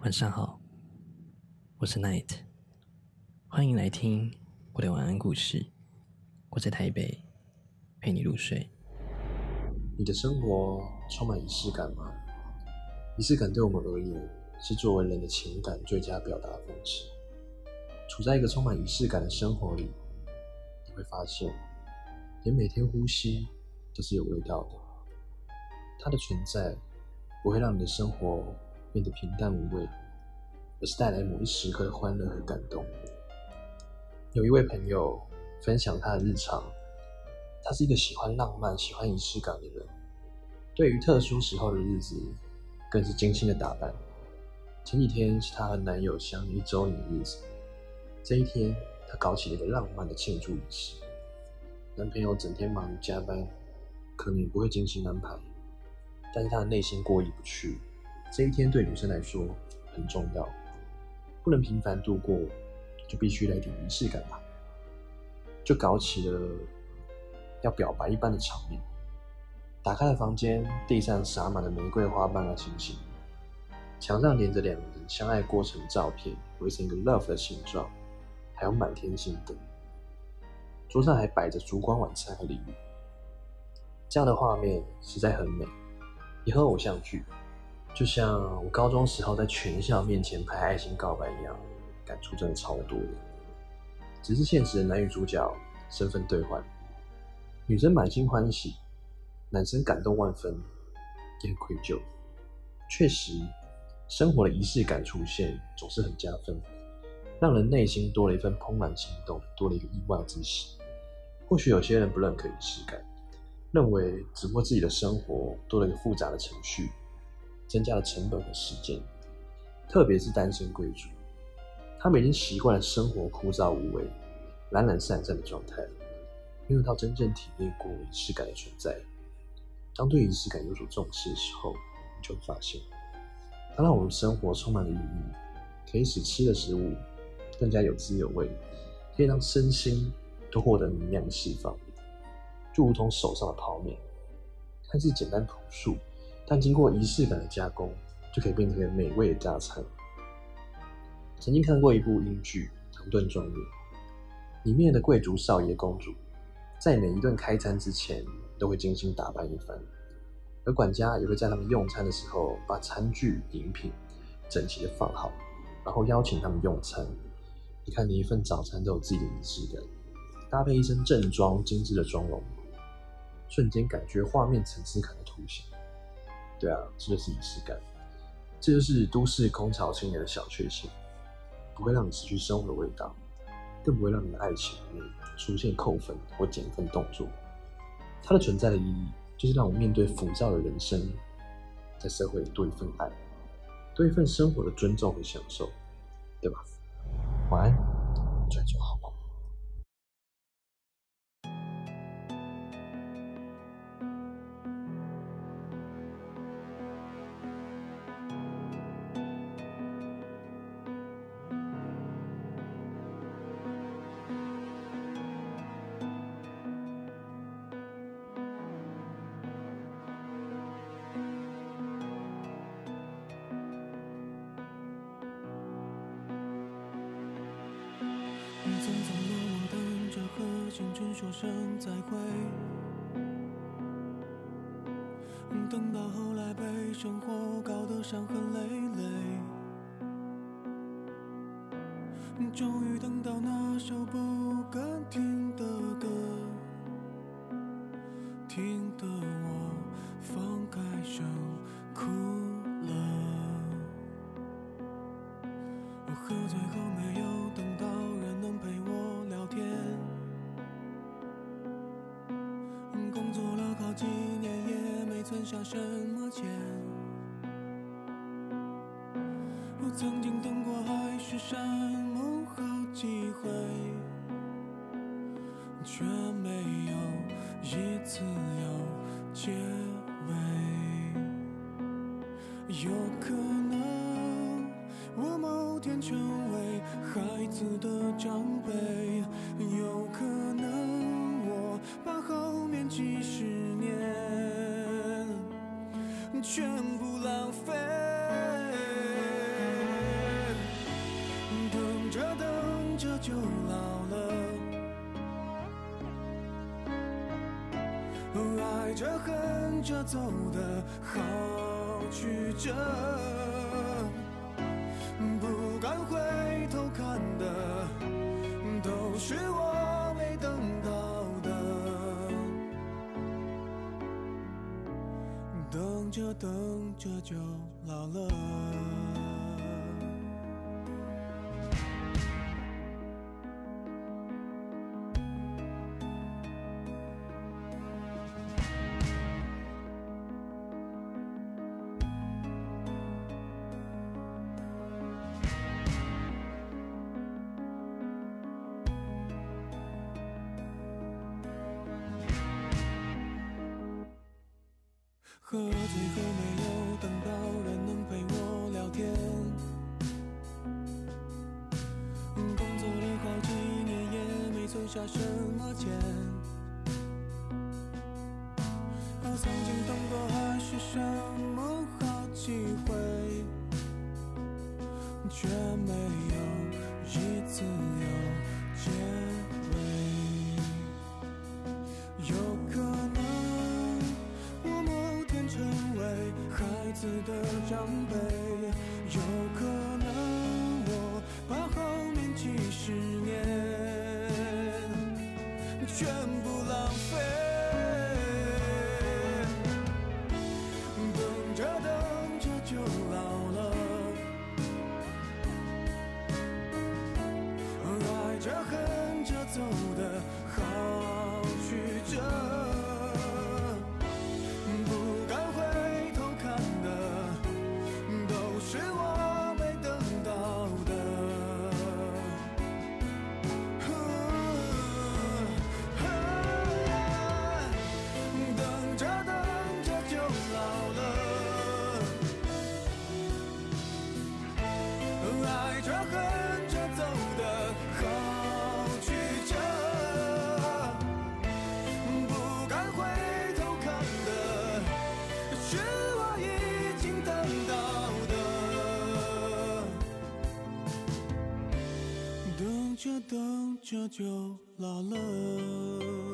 晚上好，我是 Night，欢迎来听我的晚安故事。我在台北陪你入睡。你的生活充满仪式感吗？仪式感对我们而言，是作为人的情感最佳表达方式。处在一个充满仪式感的生活里，你会发现，连每天呼吸都是有味道的。它的存在不会让你的生活。变得平淡无味，而是带来某一时刻的欢乐和感动。有一位朋友分享他的日常，他是一个喜欢浪漫、喜欢仪式感的人。对于特殊时候的日子，更是精心的打扮。前几天是她和男友相遇一周年的日子，这一天她搞起了一个浪漫的庆祝仪式。男朋友整天忙于加班，可能也不会精心安排，但是他的内心过意不去。这一天对女生来说很重要，不能平凡度过，就必须来点仪式感吧。就搞起了要表白一般的场面。打开了房间，地上洒满了玫瑰花瓣和星星，墙上连着两人相爱过程照片，围成一个 love 的形状，还有满天星灯。桌上还摆着烛光晚餐和礼物。这样的画面实在很美，也和偶像剧。就像我高中时候在全校面前拍爱心告白一样，感触真的超多的。只是现实的男女主角身份兑换，女生满心欢喜，男生感动万分，也很愧疚。确实，生活的仪式感出现总是很加分，让人内心多了一份怦然心动，多了一个意外之喜。或许有些人不认可仪式感，认为只不过自己的生活多了一个复杂的程序。增加了成本和时间，特别是单身贵族，他们已经习惯了生活枯燥无味、懒懒散散的状态，没有到真正体验过仪式感的存在。当对仪式感有所重视的时候，你就会发现，它让我们生活充满了意义，可以使吃的食物更加有滋有味，可以让身心都获得能量的释放，就如同手上的泡面，看似简单朴素。但经过仪式感的加工，就可以变成一个美味的大餐。曾经看过一部英剧《唐顿庄园》，里面的贵族少爷、公主，在每一顿开餐之前都会精心打扮一番，而管家也会在他们用餐的时候把餐具、饮品整齐的放好，然后邀请他们用餐。你看，你一份早餐都有自己的仪式感，搭配一身正装、精致的妆容，瞬间感觉画面层次感的凸显。对啊，这就是仪式感，这就是都市空巢青年的小确幸，不会让你失去生活的味道，更不会让你的爱情里面出现扣分或减分动作。它的存在的意义，就是让我面对浮躁的人生，在社会多一份爱，多一份生活的尊重和享受，对吧？晚安，你匆匆忙忙等着和青春说声再会，等到后来被生活搞得伤痕累累，终于等到那首不敢听的歌，听得我放开手哭了，什么钱？我曾经等过海誓山盟好几回，却没有一次有结尾。有可能我某天成为孩子的长辈，有可能我把后面几十年。全部浪费。等着等着就老了。爱着恨着走的好曲折。等着就老了。喝醉后没有等到人能陪我聊天，工作了好几年也没存下什么钱。我曾经等过海誓山盟好几回，却没有一次十年全部浪费。等着就老了。